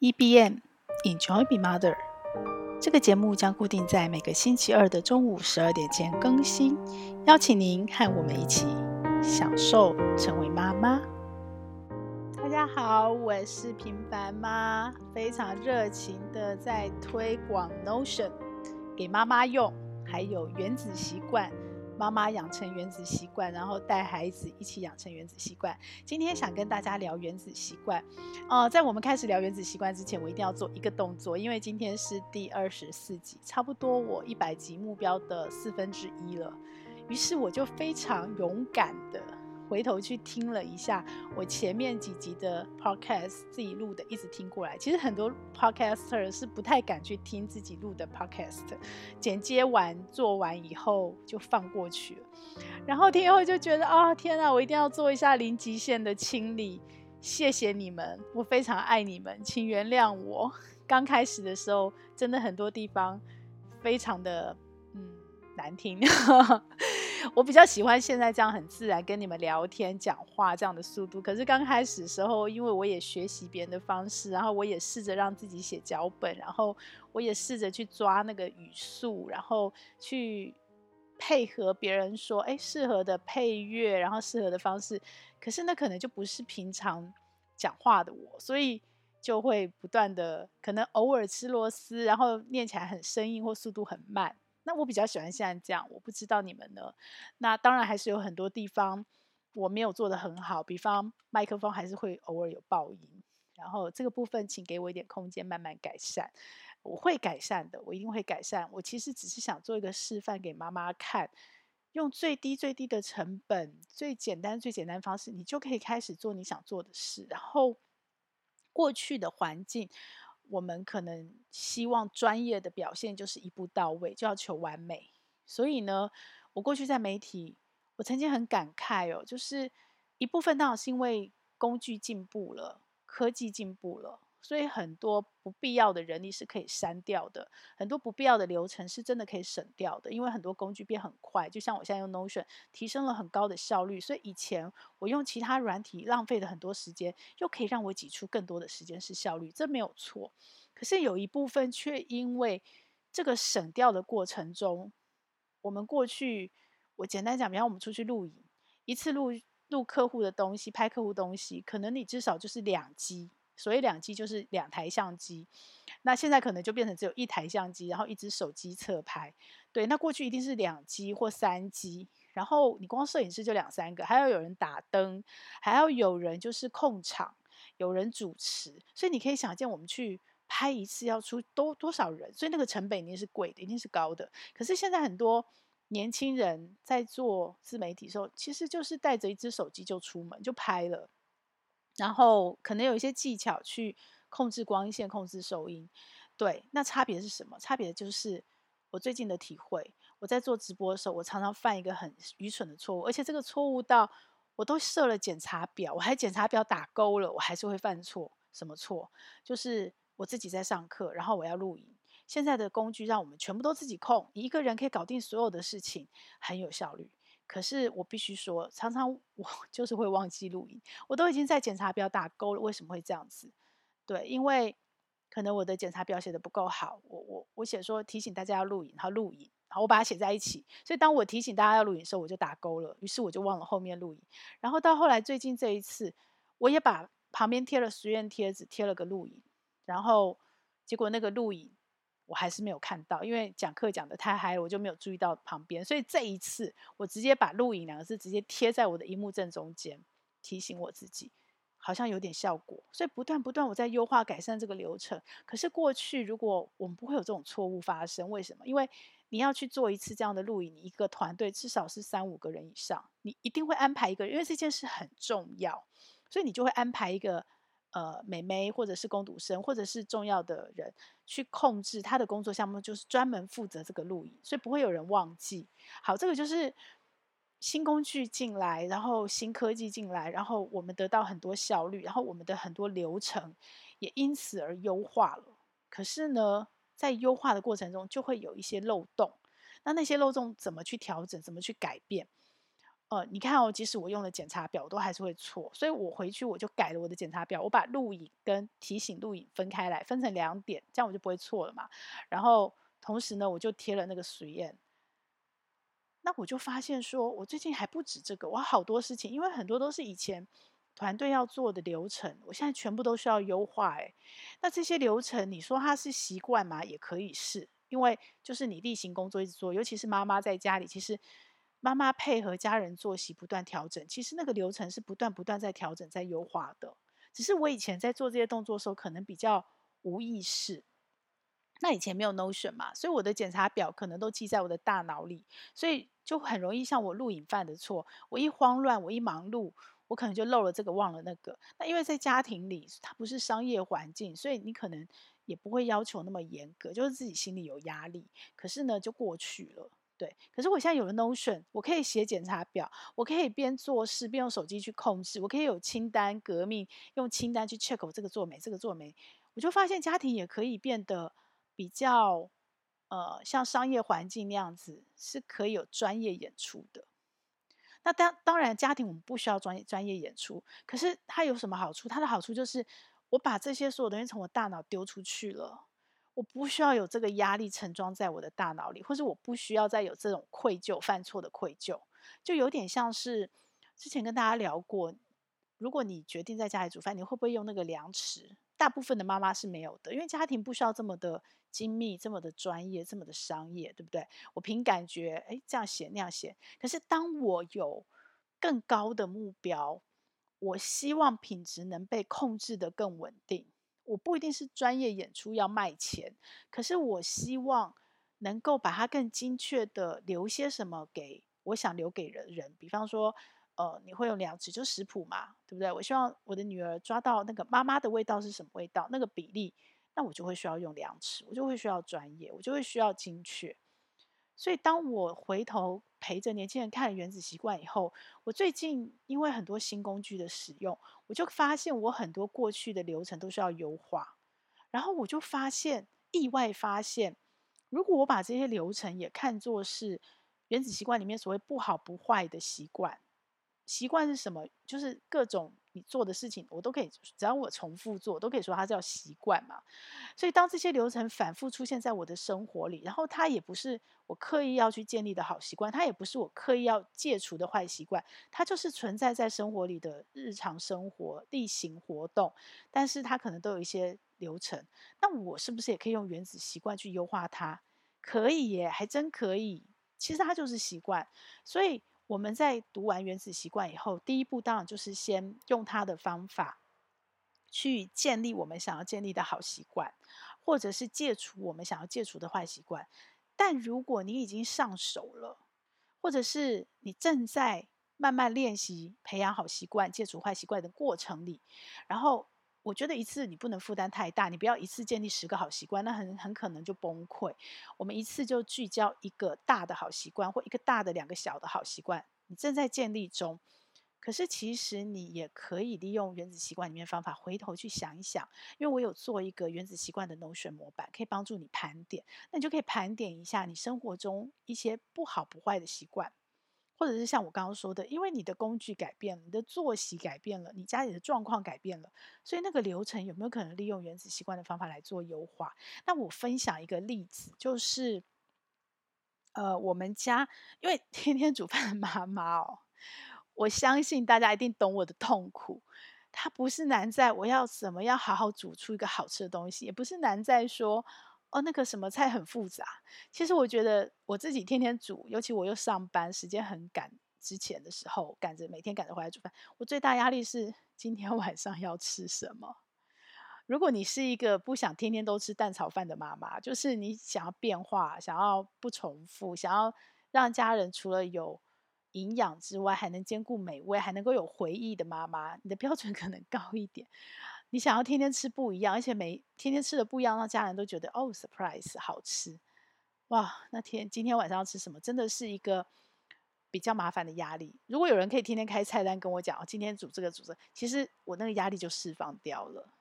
EBM Enjoy Be Mother，这个节目将固定在每个星期二的中午十二点前更新，邀请您和我们一起享受成为妈妈。大家好，我是平凡妈，非常热情的在推广 Notion 给妈妈用，还有原子习惯。妈妈养成原子习惯，然后带孩子一起养成原子习惯。今天想跟大家聊原子习惯。呃，在我们开始聊原子习惯之前，我一定要做一个动作，因为今天是第二十四集，差不多我一百集目标的四分之一了。于是我就非常勇敢的。回头去听了一下我前面几集的 podcast，自己录的，一直听过来。其实很多 podcaster 是不太敢去听自己录的 podcast，剪接完做完以后就放过去了。然后听以后就觉得啊、哦，天哪，我一定要做一下零极限的清理。谢谢你们，我非常爱你们，请原谅我。刚开始的时候，真的很多地方非常的嗯难听。我比较喜欢现在这样很自然跟你们聊天讲话这样的速度，可是刚开始时候，因为我也学习别人的方式，然后我也试着让自己写脚本，然后我也试着去抓那个语速，然后去配合别人说，哎，适合的配乐，然后适合的方式，可是那可能就不是平常讲话的我，所以就会不断的可能偶尔吃螺丝，然后念起来很生硬或速度很慢。那我比较喜欢现在这样，我不知道你们呢。那当然还是有很多地方我没有做得很好，比方麦克风还是会偶尔有爆音，然后这个部分请给我一点空间，慢慢改善。我会改善的，我一定会改善。我其实只是想做一个示范给妈妈看，用最低最低的成本、最简单最简单的方式，你就可以开始做你想做的事。然后过去的环境。我们可能希望专业的表现就是一步到位，就要求完美。所以呢，我过去在媒体，我曾经很感慨哦，就是一部分当然是因为工具进步了，科技进步了。所以很多不必要的人力是可以删掉的，很多不必要的流程是真的可以省掉的，因为很多工具变很快。就像我现在用 Notion，提升了很高的效率。所以以前我用其他软体浪费了很多时间，又可以让我挤出更多的时间是效率，这没有错。可是有一部分却因为这个省掉的过程中，我们过去我简单讲，比方我们出去露营，一次录录客户的东西，拍客户东西，可能你至少就是两机。所以两机就是两台相机，那现在可能就变成只有一台相机，然后一只手机侧拍。对，那过去一定是两机或三机，然后你光摄影师就两三个，还要有人打灯，还要有人就是控场，有人主持。所以你可以想见，我们去拍一次要出多多少人，所以那个成本一定是贵的，一定是高的。可是现在很多年轻人在做自媒体的时候，其实就是带着一只手机就出门就拍了。然后可能有一些技巧去控制光线、控制收音，对，那差别是什么？差别就是我最近的体会。我在做直播的时候，我常常犯一个很愚蠢的错误，而且这个错误到我都设了检查表，我还检查表打勾了，我还是会犯错。什么错？就是我自己在上课，然后我要录影。现在的工具让我们全部都自己控，一个人可以搞定所有的事情，很有效率。可是我必须说，常常我 就是会忘记录影，我都已经在检查表打勾了，为什么会这样子？对，因为可能我的检查表写的不够好，我我我写说提醒大家要录影，然后录影，然后我把它写在一起，所以当我提醒大家要录影的时候，我就打勾了，于是我就忘了后面录影。然后到后来最近这一次，我也把旁边贴了实验贴纸，贴了个录影，然后结果那个录影。我还是没有看到，因为讲课讲得太嗨了，我就没有注意到旁边。所以这一次，我直接把“录影”两个字直接贴在我的荧幕正中间，提醒我自己，好像有点效果。所以不断不断，我在优化改善这个流程。可是过去，如果我们不会有这种错误发生，为什么？因为你要去做一次这样的录影，你一个团队至少是三五个人以上，你一定会安排一个人，因为这件事很重要，所以你就会安排一个。呃，美眉或者是工读生，或者是重要的人去控制他的工作项目，就是专门负责这个录影，所以不会有人忘记。好，这个就是新工具进来，然后新科技进来，然后我们得到很多效率，然后我们的很多流程也因此而优化了。可是呢，在优化的过程中，就会有一些漏洞。那那些漏洞怎么去调整？怎么去改变？呃，你看哦，即使我用了检查表，我都还是会错，所以我回去我就改了我的检查表，我把录影跟提醒录影分开来，分成两点，这样我就不会错了嘛。然后同时呢，我就贴了那个实验。那我就发现说，我最近还不止这个，我好多事情，因为很多都是以前团队要做的流程，我现在全部都需要优化。诶，那这些流程，你说它是习惯吗？也可以是，因为就是你例行工作一直做，尤其是妈妈在家里，其实。妈妈配合家人作息不断调整，其实那个流程是不断不断在调整、在优化的。只是我以前在做这些动作的时候，可能比较无意识。那以前没有 Notion 嘛，所以我的检查表可能都记在我的大脑里，所以就很容易像我录影犯的错。我一慌乱，我一忙碌，我可能就漏了这个，忘了那个。那因为在家庭里，它不是商业环境，所以你可能也不会要求那么严格，就是自己心里有压力。可是呢，就过去了。对，可是我现在有了 Notion，我可以写检查表，我可以边做事边用手机去控制，我可以有清单革命，用清单去 check 我这个做没，这个做没，我就发现家庭也可以变得比较呃像商业环境那样子，是可以有专业演出的。那当当然，家庭我们不需要专业专业演出，可是它有什么好处？它的好处就是我把这些所有东西从我大脑丢出去了。我不需要有这个压力盛装在我的大脑里，或是我不需要再有这种愧疚、犯错的愧疚，就有点像是之前跟大家聊过，如果你决定在家里煮饭，你会不会用那个量尺？大部分的妈妈是没有的，因为家庭不需要这么的精密、这么的专业、这么的商业，对不对？我凭感觉，诶，这样写那样写。可是当我有更高的目标，我希望品质能被控制得更稳定。我不一定是专业演出要卖钱，可是我希望能够把它更精确的留些什么给我想留给人人。比方说，呃，你会用量尺，就食谱嘛，对不对？我希望我的女儿抓到那个妈妈的味道是什么味道，那个比例，那我就会需要用量尺，我就会需要专业，我就会需要精确。所以，当我回头陪着年轻人看《原子习惯》以后，我最近因为很多新工具的使用，我就发现我很多过去的流程都需要优化。然后我就发现，意外发现，如果我把这些流程也看作是《原子习惯》里面所谓不好不坏的习惯，习惯是什么？就是各种。你做的事情，我都可以，只要我重复做，都可以说它叫习惯嘛。所以当这些流程反复出现在我的生活里，然后它也不是我刻意要去建立的好习惯，它也不是我刻意要戒除的坏习惯，它就是存在在生活里的日常生活例行活动。但是它可能都有一些流程，那我是不是也可以用原子习惯去优化它？可以耶，还真可以。其实它就是习惯，所以。我们在读完《原子习惯》以后，第一步当然就是先用他的方法去建立我们想要建立的好习惯，或者是戒除我们想要戒除的坏习惯。但如果你已经上手了，或者是你正在慢慢练习培养好习惯、戒除坏习惯的过程里，然后。我觉得一次你不能负担太大，你不要一次建立十个好习惯，那很很可能就崩溃。我们一次就聚焦一个大的好习惯，或一个大的两个小的好习惯，你正在建立中。可是其实你也可以利用原子习惯里面方法，回头去想一想，因为我有做一个原子习惯的流水模板，可以帮助你盘点。那你就可以盘点一下你生活中一些不好不坏的习惯。或者是像我刚刚说的，因为你的工具改变了，你的作息改变了，你家里的状况改变了，所以那个流程有没有可能利用原子习惯的方法来做优化？那我分享一个例子，就是，呃，我们家因为 天天煮饭的妈妈哦，我相信大家一定懂我的痛苦。它不是难在我要怎么样好好煮出一个好吃的东西，也不是难在说。哦，那个什么菜很复杂。其实我觉得我自己天天煮，尤其我又上班，时间很赶，之前的时候赶着每天赶着回来煮饭。我最大压力是今天 晚上要吃什么。如果你是一个不想天天都吃蛋炒饭的妈妈，就是你想要变化，想要不重复，想要让家人除了有营养之外，还能兼顾美味，还能够有回忆的妈妈，你的标准 可能高一点。你想要天天吃不一样，而且每天天吃的不一样，让家人都觉得哦，surprise，好吃，哇！那天今天晚上要吃什么，真的是一个比较麻烦的压力。如果有人可以天天开菜单跟我讲，哦，今天煮这个煮这，其实我那个压力就释放掉了。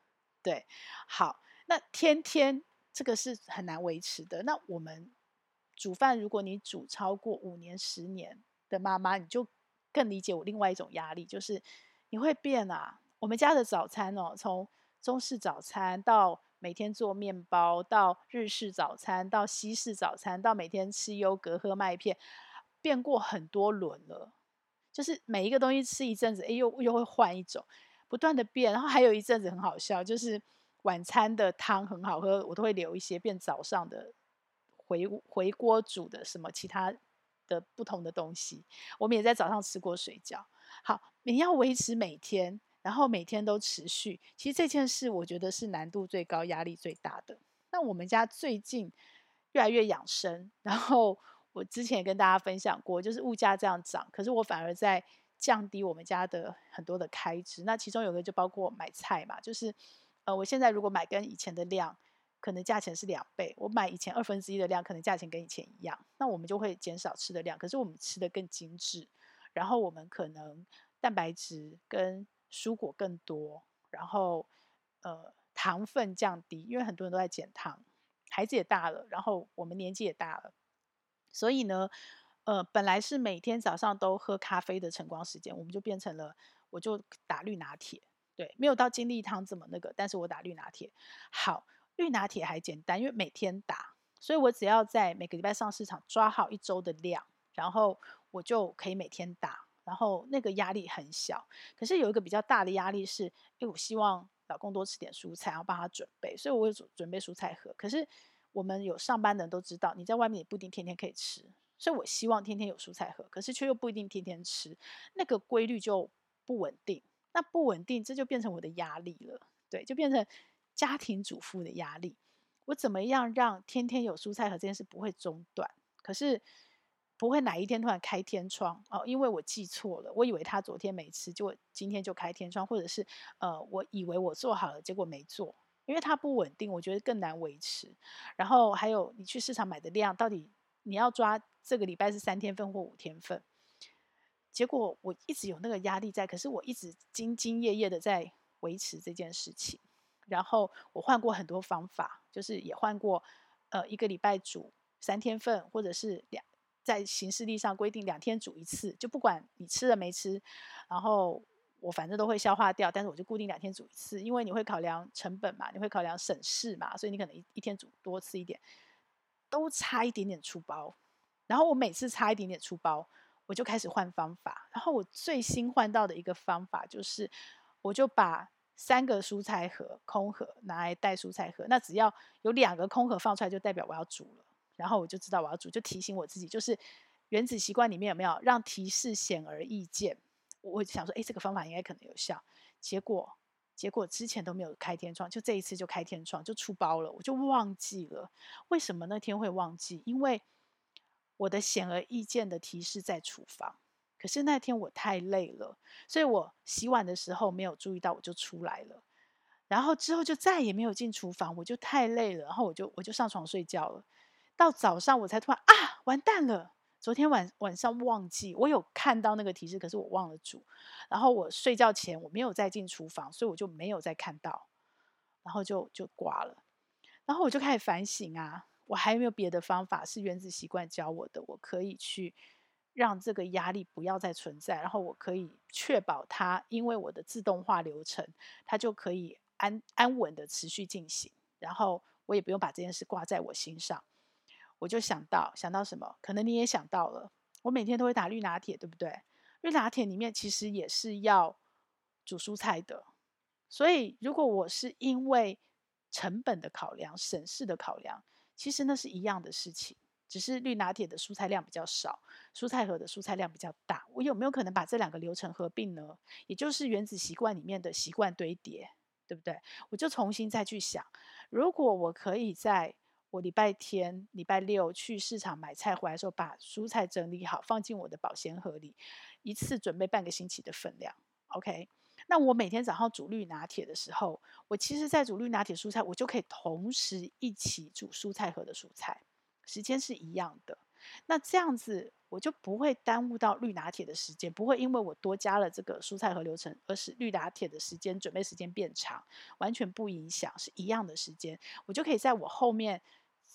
对，好，那天天这个是很难维持的。那我们煮饭，如果你煮超过五年、十年的妈妈，你就更理解我另外一种压力，就是你会变啊。我们家的早餐哦，从中式早餐到每天做面包，到日式早餐，到西式早餐，到每天吃优格喝麦片，变过很多轮了。就是每一个东西吃一阵子，哎，又又会换一种，不断的变。然后还有一阵子很好笑，就是晚餐的汤很好喝，我都会留一些变早上的回回锅煮的什么其他的不同的东西。我们也在早上吃过水饺。好，你要维持每天。然后每天都持续，其实这件事我觉得是难度最高、压力最大的。那我们家最近越来越养生，然后我之前也跟大家分享过，就是物价这样涨，可是我反而在降低我们家的很多的开支。那其中有个就包括买菜嘛，就是呃，我现在如果买跟以前的量，可能价钱是两倍，我买以前二分之一的量，可能价钱跟以前一样，那我们就会减少吃的量，可是我们吃的更精致，然后我们可能蛋白质跟蔬果更多，然后呃糖分降低，因为很多人都在减糖，孩子也大了，然后我们年纪也大了，所以呢，呃本来是每天早上都喝咖啡的晨光时间，我们就变成了我就打绿拿铁，对，没有到精力汤这么那个，但是我打绿拿铁。好，绿拿铁还简单，因为每天打，所以我只要在每个礼拜上市场抓好一周的量，然后我就可以每天打。然后那个压力很小，可是有一个比较大的压力是，因为我希望老公多吃点蔬菜，然后帮他准备，所以我有准准备蔬菜盒。可是我们有上班的人都知道，你在外面也不一定天天可以吃，所以我希望天天有蔬菜盒，可是却又不一定天天吃，那个规律就不稳定。那不稳定，这就变成我的压力了，对，就变成家庭主妇的压力。我怎么样让天天有蔬菜盒这件事不会中断？可是。不会哪一天突然开天窗哦，因为我记错了，我以为他昨天没吃，结果今天就开天窗，或者是呃，我以为我做好了，结果没做，因为它不稳定，我觉得更难维持。然后还有你去市场买的量，到底你要抓这个礼拜是三天份或五天份，结果我一直有那个压力在，可是我一直兢兢业业的在维持这件事情。然后我换过很多方法，就是也换过呃一个礼拜煮三天份，或者是两。在行事历上规定两天煮一次，就不管你吃了没吃，然后我反正都会消化掉，但是我就固定两天煮一次，因为你会考量成本嘛，你会考量省事嘛，所以你可能一一天煮多吃一点，都差一点点出包。然后我每次差一点点出包，我就开始换方法。然后我最新换到的一个方法就是，我就把三个蔬菜盒空盒拿来带蔬菜盒，那只要有两个空盒放出来，就代表我要煮了。然后我就知道我要煮，就提醒我自己，就是原子习惯里面有没有让提示显而易见？我想说，哎，这个方法应该可能有效。结果，结果之前都没有开天窗，就这一次就开天窗，就出包了，我就忘记了。为什么那天会忘记？因为我的显而易见的提示在厨房，可是那天我太累了，所以我洗碗的时候没有注意到，我就出来了。然后之后就再也没有进厨房，我就太累了，然后我就我就上床睡觉了。到早上我才突然啊，完蛋了！昨天晚晚上忘记，我有看到那个提示，可是我忘了煮。然后我睡觉前我没有再进厨房，所以我就没有再看到，然后就就挂了。然后我就开始反省啊，我还有没有别的方法是原子习惯教我的？我可以去让这个压力不要再存在，然后我可以确保它，因为我的自动化流程，它就可以安安稳的持续进行，然后我也不用把这件事挂在我心上。我就想到想到什么？可能你也想到了。我每天都会打绿拿铁，对不对？绿拿铁里面其实也是要煮蔬菜的。所以，如果我是因为成本的考量、省事的考量，其实那是一样的事情。只是绿拿铁的蔬菜量比较少，蔬菜盒的蔬菜量比较大。我有没有可能把这两个流程合并呢？也就是原子习惯里面的习惯堆叠，对不对？我就重新再去想，如果我可以在我礼拜天、礼拜六去市场买菜回来的时候，把蔬菜整理好，放进我的保鲜盒里，一次准备半个星期的分量。OK，那我每天早上煮绿拿铁的时候，我其实在煮绿拿铁蔬菜，我就可以同时一起煮蔬菜盒的蔬菜，时间是一样的。那这样子我就不会耽误到绿拿铁的时间，不会因为我多加了这个蔬菜盒流程，而使绿拿铁的时间准备时间变长，完全不影响，是一样的时间，我就可以在我后面。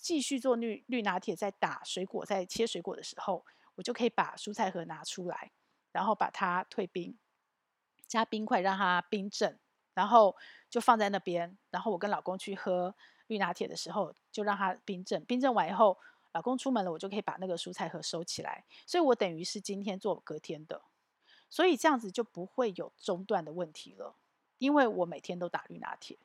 继续做绿绿拿铁，在打水果，在切水果的时候，我就可以把蔬菜盒拿出来，然后把它退冰，加冰块让它冰镇，然后就放在那边。然后我跟老公去喝绿拿铁的时候，就让它冰镇。冰镇完以后，老公出门了，我就可以把那个蔬菜盒收起来。所以我等于是今天做隔天的，所以这样子就不会有中断的问题了，因为我每天都打绿拿铁。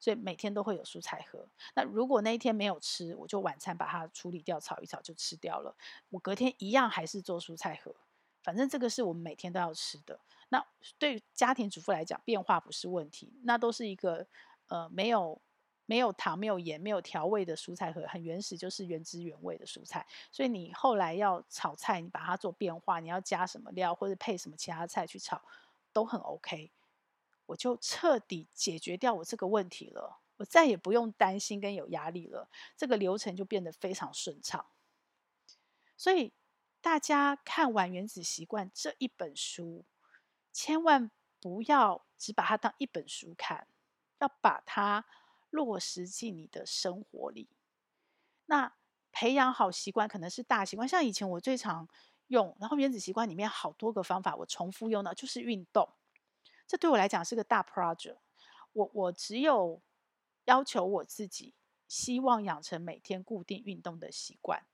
所以每天都会有蔬菜盒。那如果那一天没有吃，我就晚餐把它处理掉，炒一炒就吃掉了。我隔天一样还是做蔬菜盒，反正这个是我们每天都要吃的。那对家庭主妇来讲，变化不是问题。那都是一个呃没有没有糖、没有盐、没有调味的蔬菜盒，很原始，就是原汁原味的蔬菜。所以你后来要炒菜，你把它做变化，你要加什么料或者配什么其他菜去炒，都很 OK。我就彻底解决掉我这个问题了，我再也不用担心跟有压力了，这个流程就变得非常顺畅。所以大家看完《原子习惯》这一本书，千万不要只把它当一本书看，要把它落实进你的生活里。那培养好习惯可能是大习惯，像以前我最常用，然后《原子习惯》里面好多个方法，我重复用的就是运动。这对我来讲是个大 project，我我只有要求我自己，希望养成每天固定运动的习惯。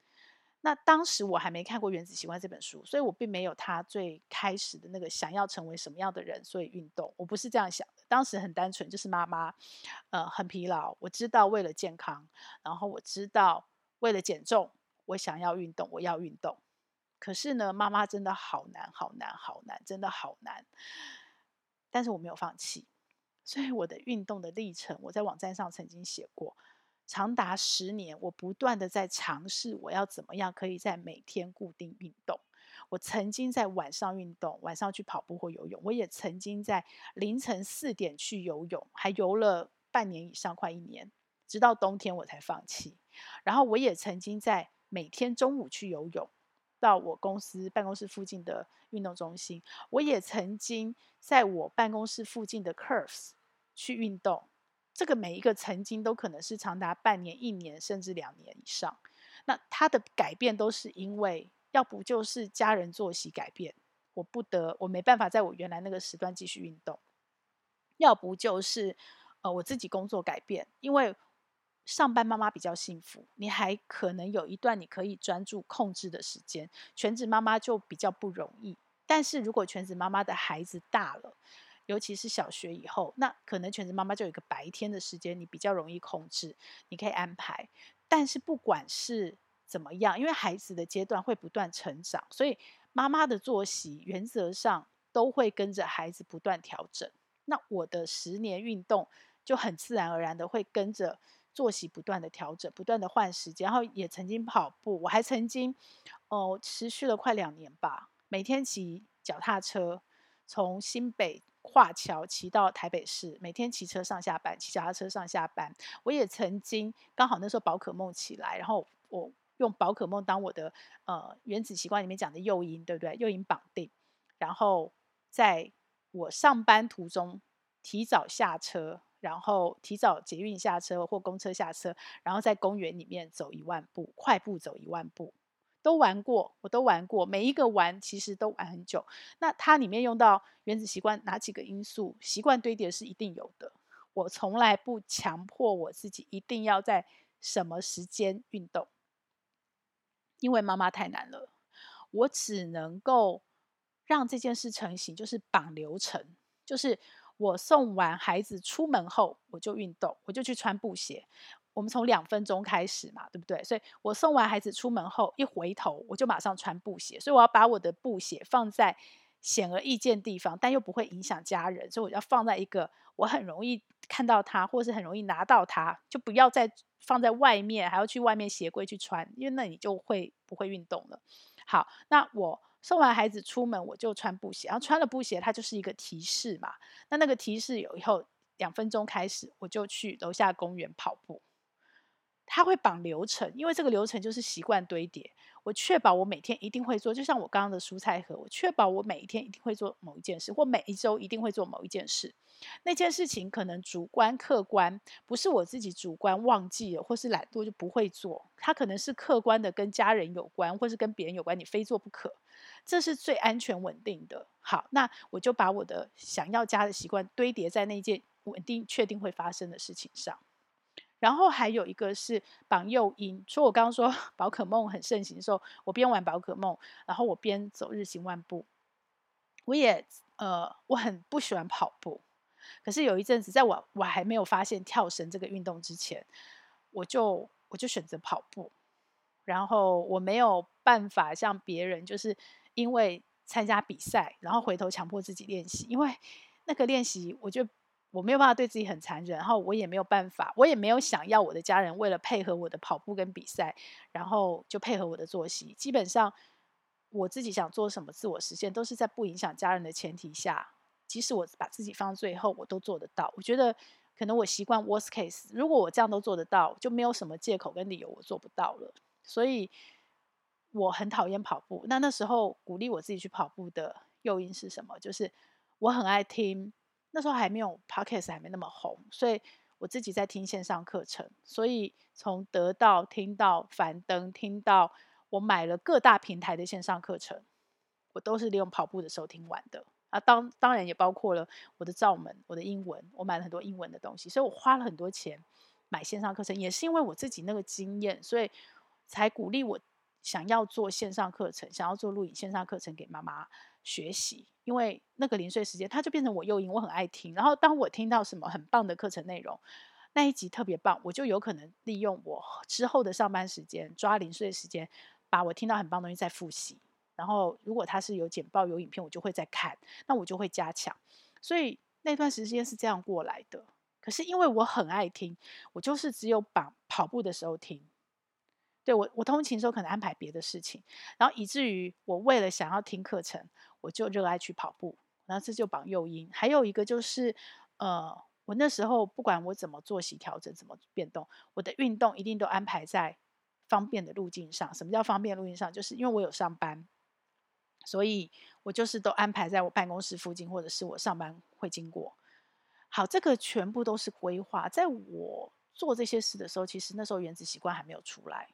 那当时我还没看过《原子习惯》这本书，所以我并没有他最开始的那个想要成为什么样的人，所以运动。我不是这样想的，当时很单纯，就是妈妈，呃，很疲劳，我知道为了健康，然后我知道为了减重，我想要运动，我要运动。可是呢，妈妈真的好难，好难，好难，真的好难。但是我没有放弃，所以我的运动的历程，我在网站上曾经写过，长达十年，我不断的在尝试，我要怎么样可以在每天固定运动。我曾经在晚上运动，晚上去跑步或游泳，我也曾经在凌晨四点去游泳，还游了半年以上，快一年，直到冬天我才放弃。然后我也曾经在每天中午去游泳。到我公司办公室附近的运动中心，我也曾经在我办公室附近的 Curves 去运动。这个每一个曾经都可能是长达半年、一年甚至两年以上。那它的改变都是因为，要不就是家人作息改变，我不得，我没办法在我原来那个时段继续运动；要不就是呃我自己工作改变，因为。上班妈妈比较幸福，你还可能有一段你可以专注控制的时间。全职妈妈就比较不容易。但是如果全职妈妈的孩子大了，尤其是小学以后，那可能全职妈妈就有一个白天的时间，你比较容易控制，你可以安排。但是不管是怎么样，因为孩子的阶段会不断成长，所以妈妈的作息原则上都会跟着孩子不断调整。那我的十年运动就很自然而然的会跟着。作息不断的调整，不断的换时间，然后也曾经跑步，我还曾经，哦、持续了快两年吧，每天骑脚踏车从新北跨桥骑到台北市，每天骑车上下班，骑脚踏车上下班。我也曾经刚好那时候宝可梦起来，然后我用宝可梦当我的呃原子习惯里面讲的诱因，对不对？诱因绑定，然后在我上班途中提早下车。然后提早捷运下车或公车下车，然后在公园里面走一万步，快步走一万步，都玩过，我都玩过，每一个玩其实都玩很久。那它里面用到原子习惯哪几个因素？习惯堆叠是一定有的。我从来不强迫我自己一定要在什么时间运动，因为妈妈太难了，我只能够让这件事成型，就是绑流程，就是。我送完孩子出门后，我就运动，我就去穿布鞋。我们从两分钟开始嘛，对不对？所以我送完孩子出门后，一回头我就马上穿布鞋。所以我要把我的布鞋放在显而易见地方，但又不会影响家人，所以我要放在一个我很容易看到它，或是很容易拿到它，就不要再放在外面，还要去外面鞋柜去穿，因为那你就会不会运动了。好，那我。送完孩子出门，我就穿布鞋，然后穿了布鞋，它就是一个提示嘛。那那个提示有以后两分钟开始，我就去楼下公园跑步。它会绑流程，因为这个流程就是习惯堆叠。我确保我每天一定会做，就像我刚刚的蔬菜盒，我确保我每一天一定会做某一件事，或每一周一定会做某一件事。那件事情可能主观客观，不是我自己主观忘记了，或是懒惰就不会做。它可能是客观的，跟家人有关，或是跟别人有关，你非做不可。这是最安全稳定的。好，那我就把我的想要加的习惯堆叠在那件稳定、确定会发生的事情上。然后还有一个是绑诱因，说我刚刚说 宝可梦很盛行的时候，我边玩宝可梦，然后我边走日行万步。我也呃，我很不喜欢跑步，可是有一阵子，在我我还没有发现跳绳这个运动之前，我就我就选择跑步。然后我没有办法像别人，就是因为参加比赛，然后回头强迫自己练习，因为那个练习，我就。我没有办法对自己很残忍，然后我也没有办法，我也没有想要我的家人为了配合我的跑步跟比赛，然后就配合我的作息。基本上我自己想做什么自我实现，都是在不影响家人的前提下，即使我把自己放最后，我都做得到。我觉得可能我习惯 worst case，如果我这样都做得到，就没有什么借口跟理由我做不到了。所以我很讨厌跑步。那那时候鼓励我自己去跑步的诱因是什么？就是我很爱听。那时候还没有 Podcast 还没那么红，所以我自己在听线上课程。所以从得到听到樊登，听到我买了各大平台的线上课程，我都是利用跑步的时候听完的。啊，当当然也包括了我的罩门、我的英文，我买了很多英文的东西。所以我花了很多钱买线上课程，也是因为我自己那个经验，所以才鼓励我想要做线上课程，想要做录影线上课程给妈妈学习。因为那个零碎时间，它就变成我诱因，我很爱听。然后当我听到什么很棒的课程内容，那一集特别棒，我就有可能利用我之后的上班时间，抓零碎时间，把我听到很棒的东西再复习。然后如果它是有简报、有影片，我就会再看，那我就会加强。所以那段时间是这样过来的。可是因为我很爱听，我就是只有把跑步的时候听。对，我，我通勤的时候可能安排别的事情，然后以至于我为了想要听课程，我就热爱去跑步，然后这就绑诱因。还有一个就是，呃，我那时候不管我怎么作息调整，怎么变动，我的运动一定都安排在方便的路径上。什么叫方便路径上？就是因为我有上班，所以我就是都安排在我办公室附近，或者是我上班会经过。好，这个全部都是规划。在我做这些事的时候，其实那时候原子习惯还没有出来。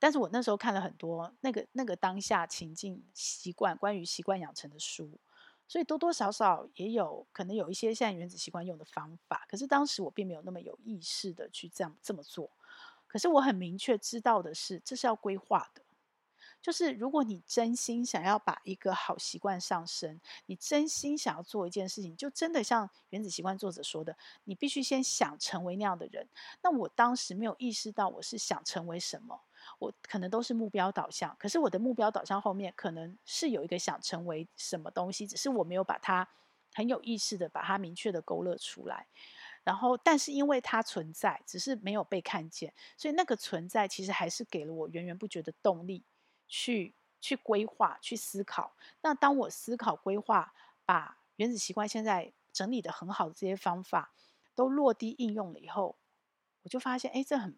但是我那时候看了很多那个那个当下情境习惯关于习惯养成的书，所以多多少少也有可能有一些现在原子习惯用的方法。可是当时我并没有那么有意识的去这样这么做。可是我很明确知道的是，这是要规划的。就是如果你真心想要把一个好习惯上升，你真心想要做一件事情，就真的像原子习惯作者说的，你必须先想成为那样的人。那我当时没有意识到我是想成为什么。我可能都是目标导向，可是我的目标导向后面可能是有一个想成为什么东西，只是我没有把它很有意识的把它明确的勾勒出来。然后，但是因为它存在，只是没有被看见，所以那个存在其实还是给了我源源不绝的动力去去规划、去思考。那当我思考、规划，把原子习惯现在整理得很好的这些方法都落地应用了以后，我就发现，哎，这很。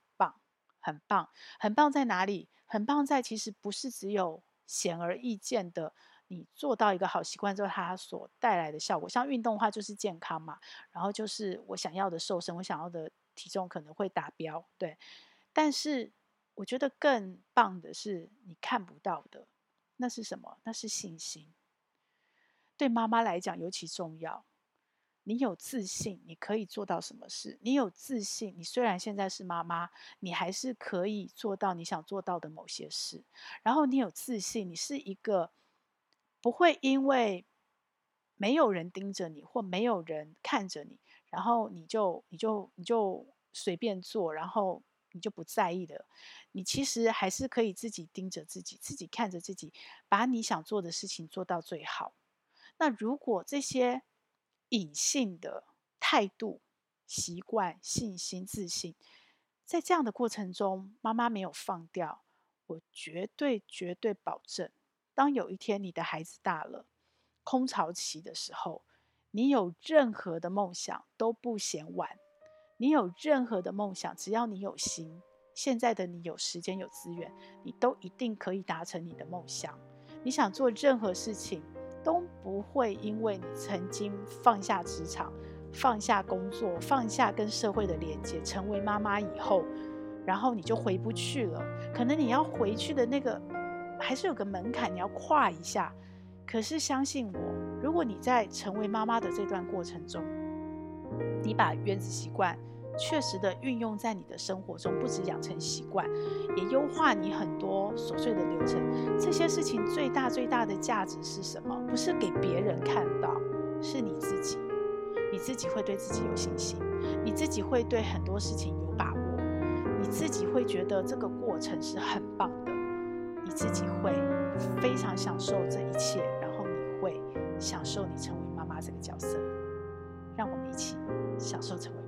很棒，很棒在哪里？很棒在其实不是只有显而易见的，你做到一个好习惯之后，它所带来的效果。像运动的话，就是健康嘛，然后就是我想要的瘦身，我想要的体重可能会达标，对。但是我觉得更棒的是你看不到的，那是什么？那是信心。对妈妈来讲尤其重要。你有自信，你可以做到什么事？你有自信，你虽然现在是妈妈，你还是可以做到你想做到的某些事。然后你有自信，你是一个不会因为没有人盯着你或没有人看着你，然后你就你就你就随便做，然后你就不在意的。你其实还是可以自己盯着自己，自己看着自己，把你想做的事情做到最好。那如果这些，隐性的态度、习惯、信心、自信，在这样的过程中，妈妈没有放掉，我绝对绝对保证，当有一天你的孩子大了，空巢期的时候，你有任何的梦想都不嫌晚，你有任何的梦想，只要你有心，现在的你有时间有资源，你都一定可以达成你的梦想。你想做任何事情，都不会因为你曾经放下职场、放下工作、放下跟社会的连接，成为妈妈以后，然后你就回不去了。可能你要回去的那个，还是有个门槛，你要跨一下。可是相信我，如果你在成为妈妈的这段过程中，你把原子习惯。确实的运用在你的生活中，不止养成习惯，也优化你很多琐碎的流程。这些事情最大最大的价值是什么？不是给别人看到，是你自己。你自己会对自己有信心，你自己会对很多事情有把握，你自己会觉得这个过程是很棒的，你自己会非常享受这一切，然后你会享受你成为妈妈这个角色。让我们一起享受成为。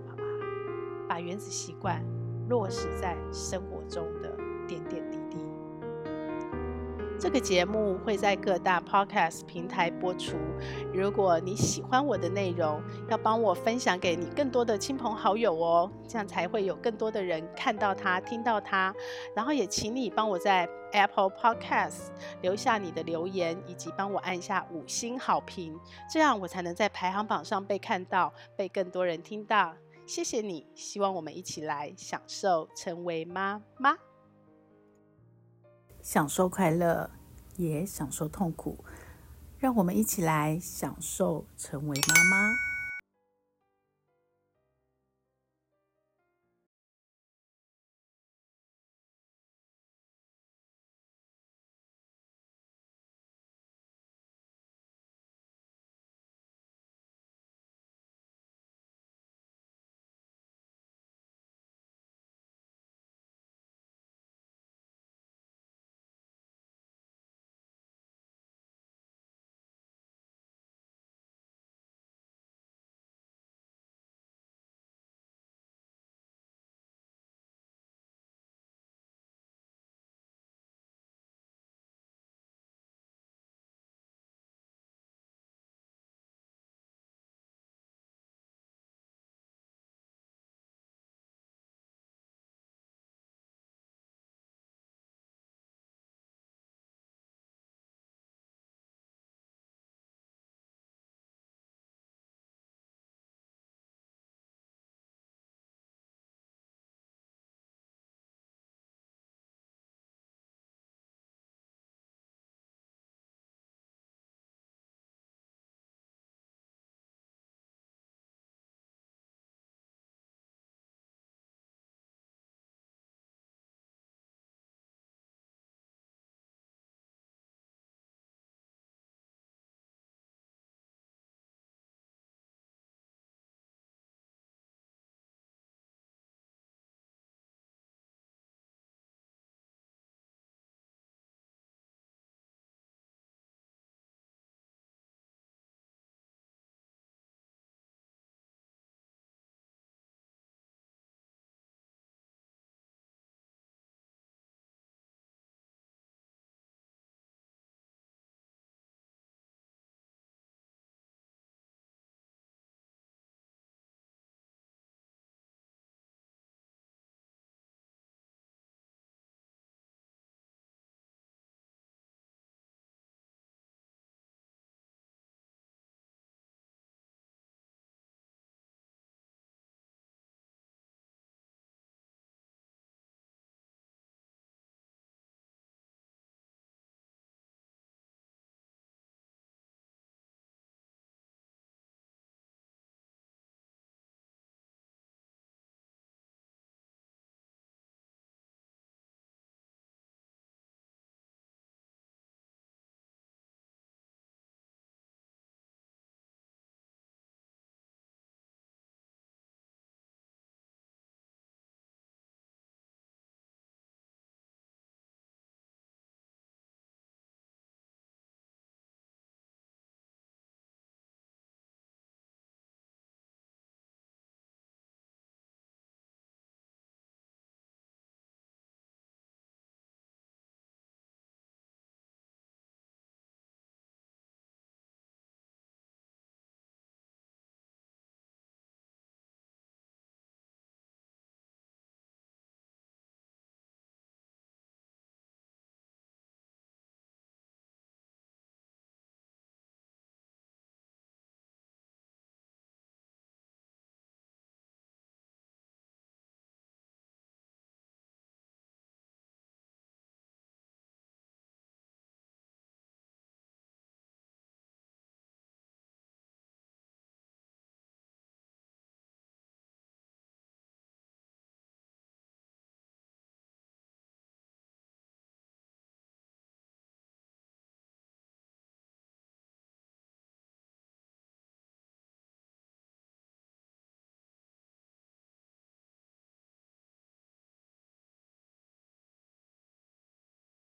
把原子习惯落实在生活中的点点滴滴。这个节目会在各大 Podcast 平台播出。如果你喜欢我的内容，要帮我分享给你更多的亲朋好友哦，这样才会有更多的人看到它、听到它。然后也请你帮我在 Apple Podcast 留下你的留言，以及帮我按下五星好评，这样我才能在排行榜上被看到，被更多人听到。谢谢你，希望我们一起来享受成为妈妈，享受快乐，也享受痛苦。让我们一起来享受成为妈妈。